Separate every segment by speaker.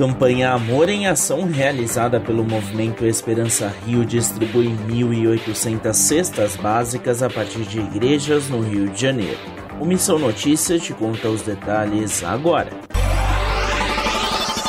Speaker 1: campanha Amor em Ação, realizada pelo movimento Esperança Rio, distribui 1.800 cestas básicas a partir de igrejas no Rio de Janeiro. O Missão Notícias te conta os detalhes agora.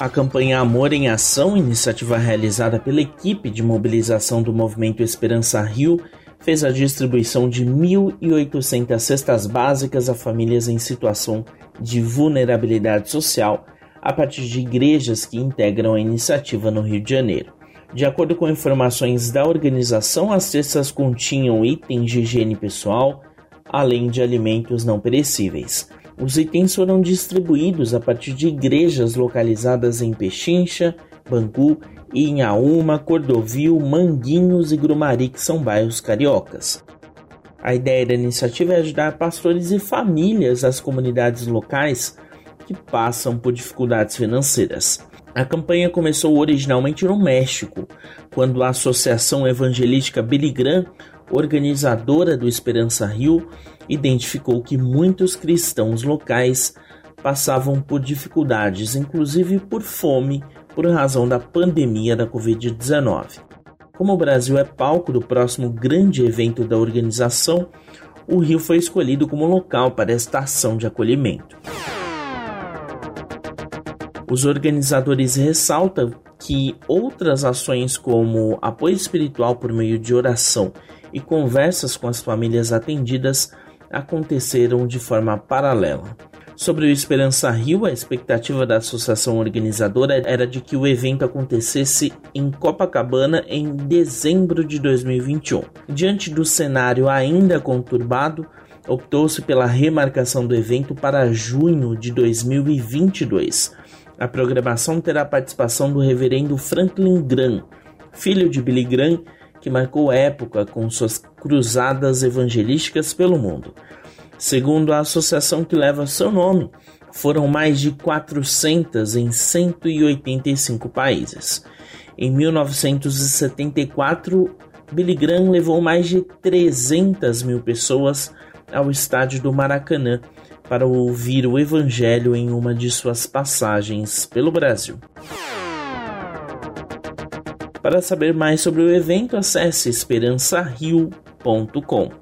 Speaker 1: A campanha Amor em Ação, iniciativa realizada pela equipe de mobilização do movimento Esperança Rio, fez a distribuição de 1.800 cestas básicas a famílias em situação de vulnerabilidade social a partir de igrejas que integram a iniciativa no Rio de Janeiro. De acordo com informações da organização, as cestas continham itens de higiene pessoal, além de alimentos não perecíveis. Os itens foram distribuídos a partir de igrejas localizadas em Pechincha, Bangu, Inhaúma, Cordovil, Manguinhos e Grumari, que são bairros cariocas. A ideia da iniciativa é ajudar pastores e famílias das comunidades locais que passam por dificuldades financeiras. A campanha começou originalmente no México, quando a Associação Evangelística Billy Graham, organizadora do Esperança Rio, identificou que muitos cristãos locais passavam por dificuldades, inclusive por fome, por razão da pandemia da Covid-19. Como o Brasil é palco do próximo grande evento da organização, o Rio foi escolhido como local para esta ação de acolhimento. Os organizadores ressaltam que outras ações, como apoio espiritual por meio de oração e conversas com as famílias atendidas, aconteceram de forma paralela. Sobre o Esperança Rio, a expectativa da associação organizadora era de que o evento acontecesse em Copacabana em dezembro de 2021. Diante do cenário ainda conturbado, optou-se pela remarcação do evento para junho de 2022 a programação terá a participação do reverendo Franklin Graham, filho de Billy Graham, que marcou época com suas cruzadas evangelísticas pelo mundo. Segundo a associação que leva seu nome, foram mais de 400 em 185 países. Em 1974, Billy Graham levou mais de 300 mil pessoas ao estádio do Maracanã para ouvir o Evangelho em uma de suas passagens pelo Brasil. Para saber mais sobre o evento, acesse esperançario.com.